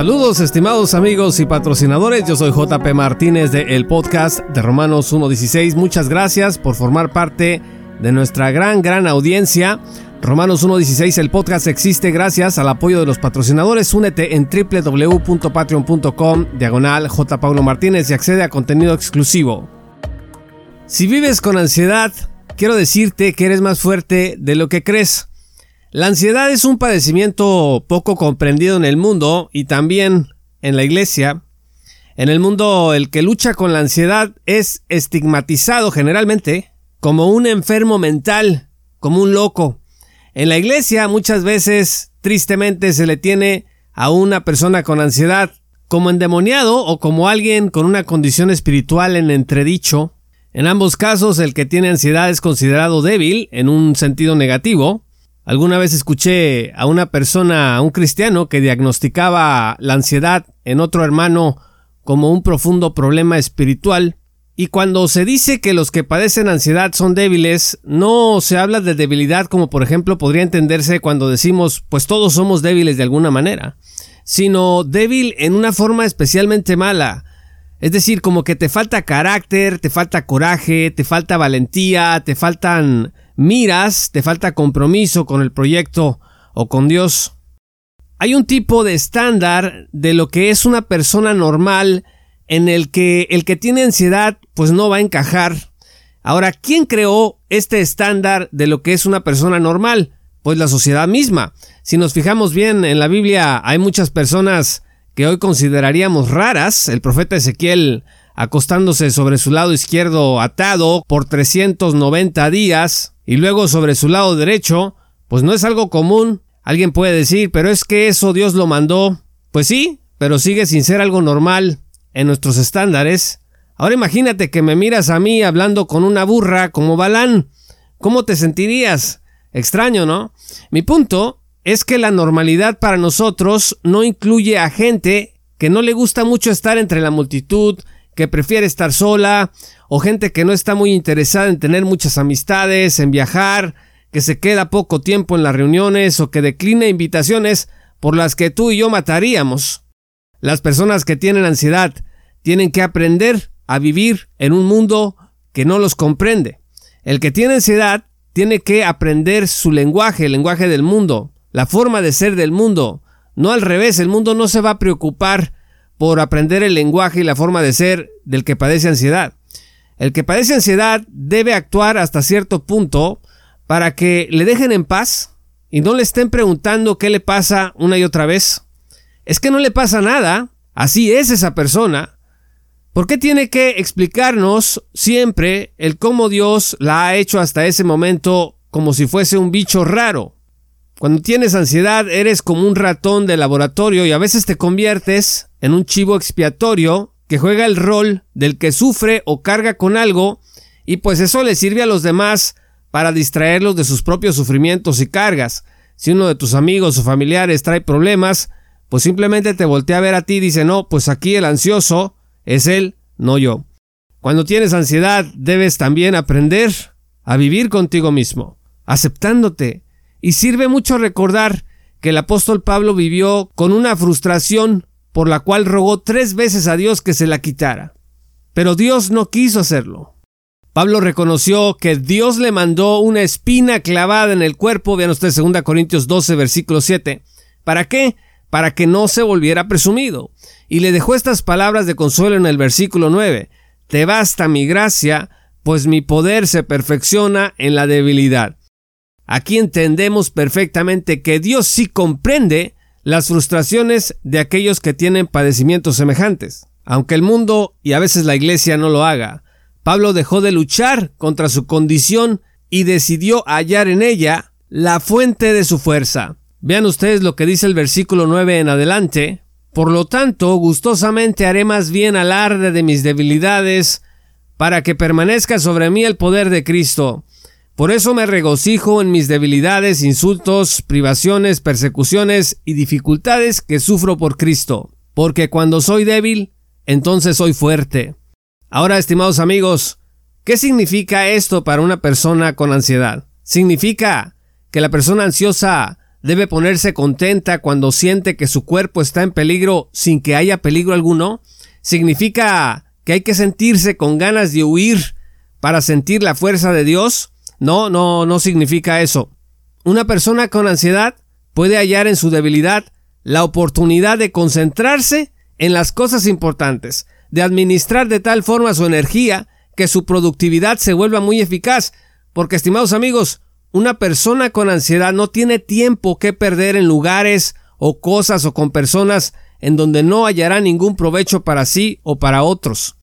Saludos estimados amigos y patrocinadores, yo soy JP Martínez de el podcast de Romanos 1.16. Muchas gracias por formar parte de nuestra gran, gran audiencia. Romanos 1.16, el podcast existe gracias al apoyo de los patrocinadores. Únete en www.patreon.com diagonal J. Martínez y accede a contenido exclusivo. Si vives con ansiedad, quiero decirte que eres más fuerte de lo que crees. La ansiedad es un padecimiento poco comprendido en el mundo y también en la iglesia. En el mundo el que lucha con la ansiedad es estigmatizado generalmente como un enfermo mental, como un loco. En la iglesia muchas veces tristemente se le tiene a una persona con ansiedad como endemoniado o como alguien con una condición espiritual en entredicho. En ambos casos el que tiene ansiedad es considerado débil en un sentido negativo Alguna vez escuché a una persona, a un cristiano, que diagnosticaba la ansiedad en otro hermano como un profundo problema espiritual. Y cuando se dice que los que padecen ansiedad son débiles, no se habla de debilidad como por ejemplo podría entenderse cuando decimos pues todos somos débiles de alguna manera, sino débil en una forma especialmente mala. Es decir, como que te falta carácter, te falta coraje, te falta valentía, te faltan miras, te falta compromiso con el proyecto o con Dios. Hay un tipo de estándar de lo que es una persona normal en el que el que tiene ansiedad pues no va a encajar. Ahora, ¿quién creó este estándar de lo que es una persona normal? Pues la sociedad misma. Si nos fijamos bien en la Biblia hay muchas personas que hoy consideraríamos raras. El profeta Ezequiel acostándose sobre su lado izquierdo atado por 390 días y luego sobre su lado derecho, pues no es algo común. Alguien puede decir, pero es que eso Dios lo mandó. Pues sí, pero sigue sin ser algo normal en nuestros estándares. Ahora imagínate que me miras a mí hablando con una burra como Balán. ¿Cómo te sentirías? Extraño, ¿no? Mi punto es que la normalidad para nosotros no incluye a gente que no le gusta mucho estar entre la multitud, que prefiere estar sola, o gente que no está muy interesada en tener muchas amistades, en viajar, que se queda poco tiempo en las reuniones o que declina invitaciones por las que tú y yo mataríamos. Las personas que tienen ansiedad tienen que aprender a vivir en un mundo que no los comprende. El que tiene ansiedad tiene que aprender su lenguaje, el lenguaje del mundo, la forma de ser del mundo. No al revés, el mundo no se va a preocupar por aprender el lenguaje y la forma de ser del que padece ansiedad. El que padece ansiedad debe actuar hasta cierto punto para que le dejen en paz y no le estén preguntando qué le pasa una y otra vez. Es que no le pasa nada, así es esa persona. ¿Por qué tiene que explicarnos siempre el cómo Dios la ha hecho hasta ese momento como si fuese un bicho raro? Cuando tienes ansiedad eres como un ratón de laboratorio y a veces te conviertes en un chivo expiatorio que juega el rol del que sufre o carga con algo y pues eso le sirve a los demás para distraerlos de sus propios sufrimientos y cargas. Si uno de tus amigos o familiares trae problemas, pues simplemente te voltea a ver a ti y dice, no, pues aquí el ansioso es él, no yo. Cuando tienes ansiedad debes también aprender a vivir contigo mismo, aceptándote, y sirve mucho recordar que el apóstol Pablo vivió con una frustración por la cual rogó tres veces a Dios que se la quitara. Pero Dios no quiso hacerlo. Pablo reconoció que Dios le mandó una espina clavada en el cuerpo, vean ustedes 2 Corintios 12, versículo 7. ¿Para qué? Para que no se volviera presumido. Y le dejó estas palabras de consuelo en el versículo 9. Te basta mi gracia, pues mi poder se perfecciona en la debilidad. Aquí entendemos perfectamente que Dios sí comprende las frustraciones de aquellos que tienen padecimientos semejantes. Aunque el mundo y a veces la iglesia no lo haga, Pablo dejó de luchar contra su condición y decidió hallar en ella la fuente de su fuerza. Vean ustedes lo que dice el versículo 9 en adelante. Por lo tanto, gustosamente haré más bien alarde de mis debilidades, para que permanezca sobre mí el poder de Cristo. Por eso me regocijo en mis debilidades, insultos, privaciones, persecuciones y dificultades que sufro por Cristo, porque cuando soy débil, entonces soy fuerte. Ahora, estimados amigos, ¿qué significa esto para una persona con ansiedad? Significa que la persona ansiosa debe ponerse contenta cuando siente que su cuerpo está en peligro sin que haya peligro alguno? ¿Significa que hay que sentirse con ganas de huir para sentir la fuerza de Dios? No, no, no significa eso. Una persona con ansiedad puede hallar en su debilidad la oportunidad de concentrarse en las cosas importantes, de administrar de tal forma su energía que su productividad se vuelva muy eficaz, porque estimados amigos, una persona con ansiedad no tiene tiempo que perder en lugares o cosas o con personas en donde no hallará ningún provecho para sí o para otros.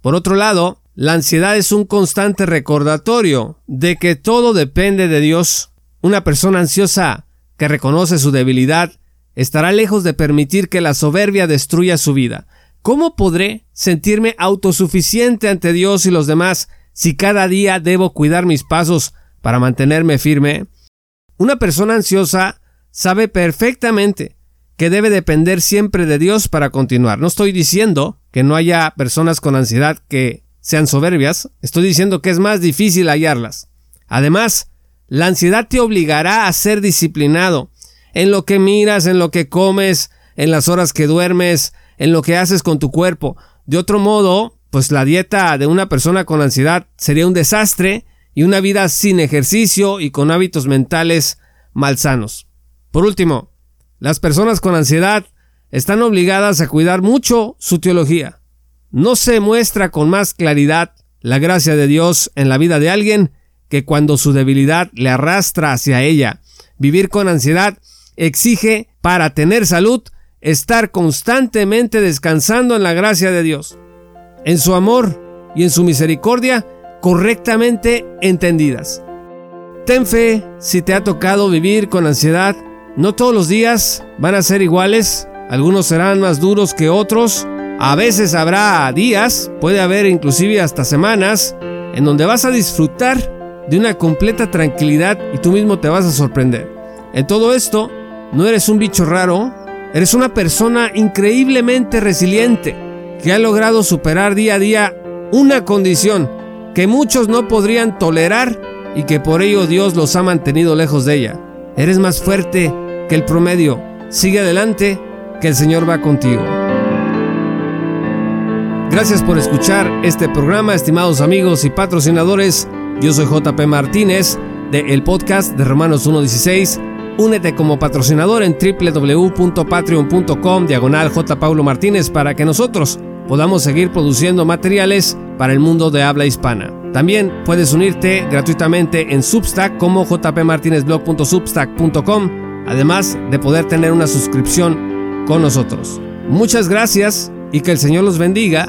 Por otro lado, la ansiedad es un constante recordatorio de que todo depende de Dios. Una persona ansiosa que reconoce su debilidad estará lejos de permitir que la soberbia destruya su vida. ¿Cómo podré sentirme autosuficiente ante Dios y los demás si cada día debo cuidar mis pasos para mantenerme firme? Una persona ansiosa sabe perfectamente que debe depender siempre de Dios para continuar. No estoy diciendo que no haya personas con ansiedad que sean soberbias, estoy diciendo que es más difícil hallarlas. Además, la ansiedad te obligará a ser disciplinado en lo que miras, en lo que comes, en las horas que duermes, en lo que haces con tu cuerpo. De otro modo, pues la dieta de una persona con ansiedad sería un desastre y una vida sin ejercicio y con hábitos mentales malsanos. Por último, las personas con ansiedad están obligadas a cuidar mucho su teología. No se muestra con más claridad la gracia de Dios en la vida de alguien que cuando su debilidad le arrastra hacia ella. Vivir con ansiedad exige, para tener salud, estar constantemente descansando en la gracia de Dios, en su amor y en su misericordia correctamente entendidas. Ten fe si te ha tocado vivir con ansiedad. No todos los días van a ser iguales, algunos serán más duros que otros. A veces habrá días, puede haber inclusive hasta semanas, en donde vas a disfrutar de una completa tranquilidad y tú mismo te vas a sorprender. En todo esto, no eres un bicho raro, eres una persona increíblemente resiliente que ha logrado superar día a día una condición que muchos no podrían tolerar y que por ello Dios los ha mantenido lejos de ella. Eres más fuerte que el promedio. Sigue adelante, que el Señor va contigo. Gracias por escuchar este programa, estimados amigos y patrocinadores. Yo soy JP Martínez de el podcast de Romanos 1.16 Únete como patrocinador en www.patreon.com diagonal J. Martínez para que nosotros podamos seguir produciendo materiales para el mundo de habla hispana. También puedes unirte gratuitamente en Substack como jpmartinezblog.substack.com, además de poder tener una suscripción con nosotros. Muchas gracias y que el Señor los bendiga